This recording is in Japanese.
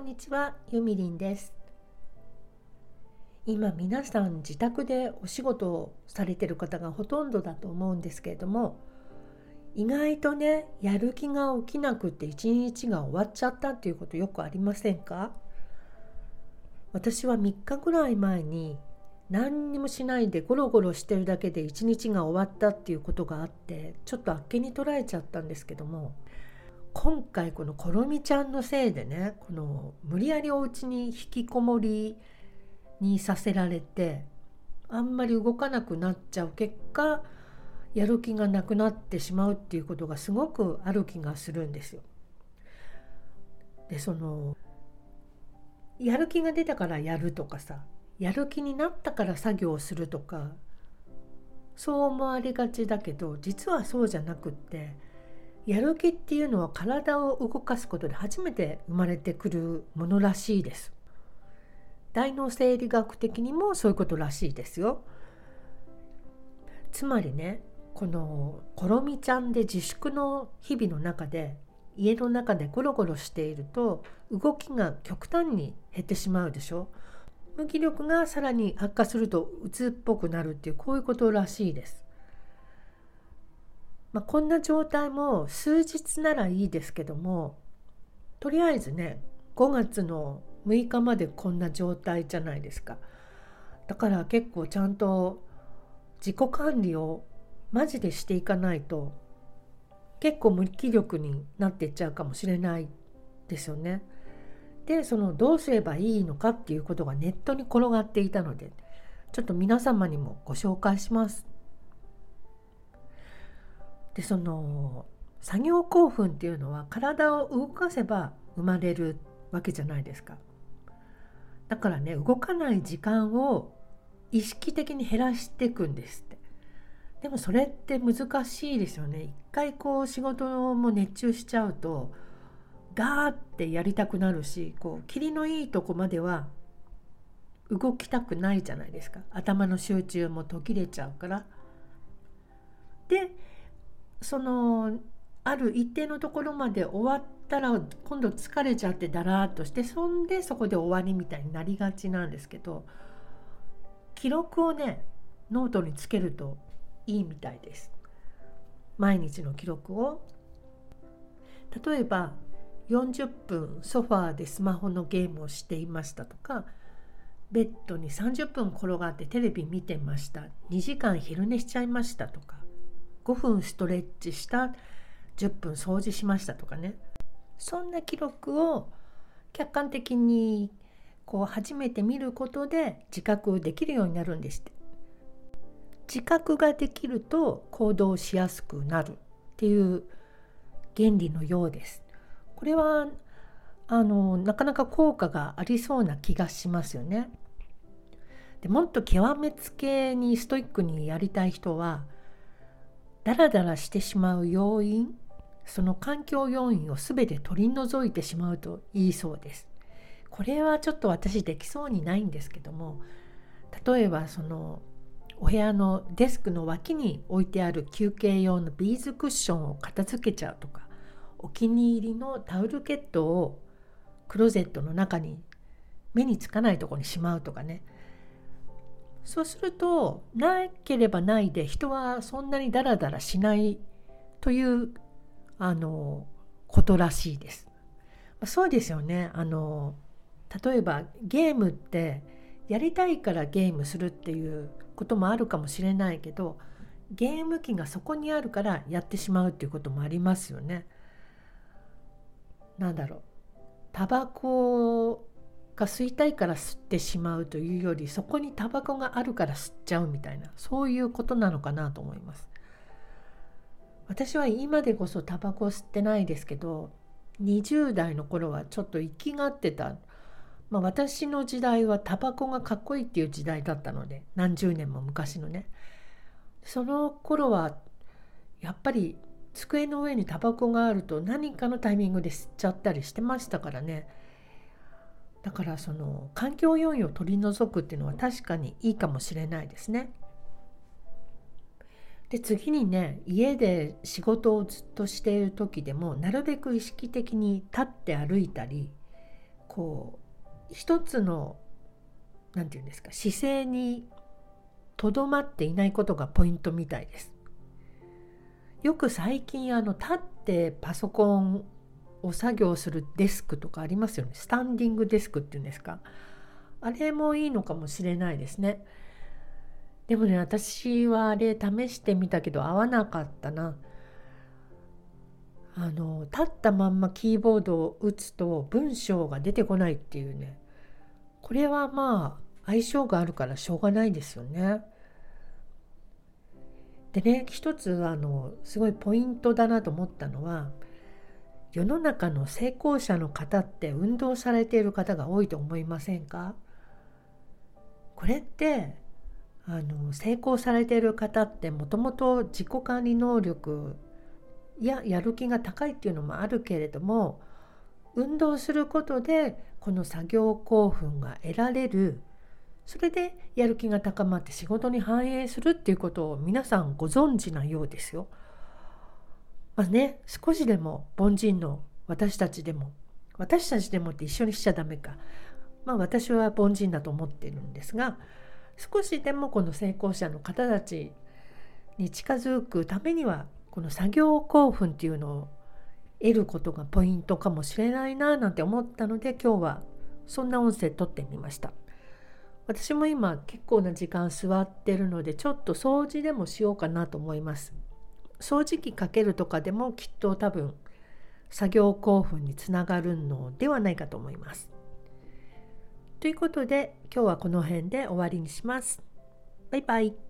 こんにちは、ゆみりんです。今皆さん自宅でお仕事をされてる方がほとんどだと思うんですけれども意外とねやる気が起きなくって一日が終わっちゃったっていうことよくありませんか？私は3日ぐらい前に何にもしないでゴロゴロしてるだけで一日が終わったっていうことがあってちょっとあっけに捉えちゃったんですけども今回このコロミちゃんのせいでねこの無理やりお家に引きこもりにさせられてあんまり動かなくなっちゃう結果やる気がなくなってしまうっていうことがすごくある気がするんですよ。でそのやる気が出たからやるとかさやる気になったから作業をするとかそう思われがちだけど実はそうじゃなくってやる気っていうのは体を動かすことで初めて生まれてくるものらしいです。大脳生理学的にもそういうことらしいですよ。つまりねこのコロミちゃんで自粛の日々の中で家の中でゴロゴロしていると動きが極端に減ってしまうでしょ。無気力がさらに悪化すると鬱っぽくなるっていうこういうことらしいです。まあ、こんな状態も数日ならいいですけどもとりあえずね5月の6日までこんな状態じゃないですか。だから結構ちゃんと自己管理をマジでしていかないと結構無気力になっていっちゃうかもしれないですよね。でそのどうすればいいのかっていうことがネットに転がっていたのでちょっと皆様にもご紹介します。でその作業興奮っていうのは体を動かせば生まれるわけじゃないですか。だからね動かない時間を意識的に減らしていくんですって。でもそれって難しいですよね。一回こう仕事も熱中しちゃうとガーってやりたくなるしこう霧のいいとこまでは動きたくないじゃないですか頭の集中も途切れちゃうから。でそのある一定のところまで終わったら今度疲れちゃってだらーっとしてそんでそこで終わりみたいになりがちなんですけど記録をねノートにつけるといいみたいです。毎日の記録を。例えば40分ソファーでスマホのゲームをしていましたとかベッドに30分転がってテレビ見てました。2時間昼寝しちゃいましたとか。5分ストレッチした10分掃除しましたとかね。そんな記録を客観的にこう初めて見ることで自覚できるようになるんですって。自覚ができると行動しやすくなるっていう原理のようです。これはあのなかなか効果がありそうな気がしますよね。でもっと極めつけにストイックにやりたい人はダラダラしてしまう要因その環境要因を全て取り除いてしまうといいそうです。これはちょっと私できそうにないんですけども例えばそのお部屋のデスクの脇に置いてある休憩用のビーズクッションを片付けちゃうとかお気に入りのタオルケットをクローゼットの中に目につかないとこにしまうとかねそうするとなければないで人はそんなにダラダラしないというあのことらしいです。そうですよねあの例えばゲームってやりたいからゲームするっていうこともあるかもしれないけどゲーム機がそこにあるからやってしまうっていうこともありますよね。なんだろうタバコが吸いたいから吸ってしまうというよりそこにタバコがあるから吸っちゃうみたいなそういうことなのかなと思います。私は今でこそタバコ吸ってないですけど20代の頃はちょっと生きがってた、まあ、私の時代はタバコがかっこいいっていう時代だったので何十年も昔のね。その頃はやっぱり机の上にタバコがあると何かのタイミングで吸っちゃったりしてましたからね。だからその環境要因を取り除くっていうのは確かにいいかもしれないですね。で次にね家で仕事をずっとしている時でもなるべく意識的に立って歩いたりこう一つの何て言うんですか姿勢にとどまっていないことがポイントみたいです。よく最近あの立ってパソコンを作業するデスクとかありますよね。スタンディングデスクっていうんですか。あれもいいのかもしれないですね。でもね私はあれ試してみたけど合わなかったな。あの立ったまんまキーボードを打つと文章が出てこないっていうね。これはまあ相性があるからしょうがないですよね。でね一つあのすごいポイントだなと思ったのは世の中の成功者の方って運動されている方が多いと思いませんか？これってあの成功されている方ってもともと自己管理能力ややる気が高いっていうのもあるけれども運動することでこの作業興奮が得られるそれでやる気が高まって仕事に反映するっていうことを皆さんご存知なようですよ。まあね少しでも凡人の私たちでも私たちでもって一緒にしちゃダメか。まあ私は凡人だと思ってるんですが少しでもこの成功者の方たちに近づくためにはこの作業興奮っていうのを得ることがポイントかもしれないななんて思ったので今日はそんな音声撮ってみました。私も今結構な時間座ってるのでちょっと掃除でもしようかなと思います掃除機かけるとかでもきっと多分作業興奮につながるのではないかと思います。ということで今日はこの辺で終わりにします。バイバイ。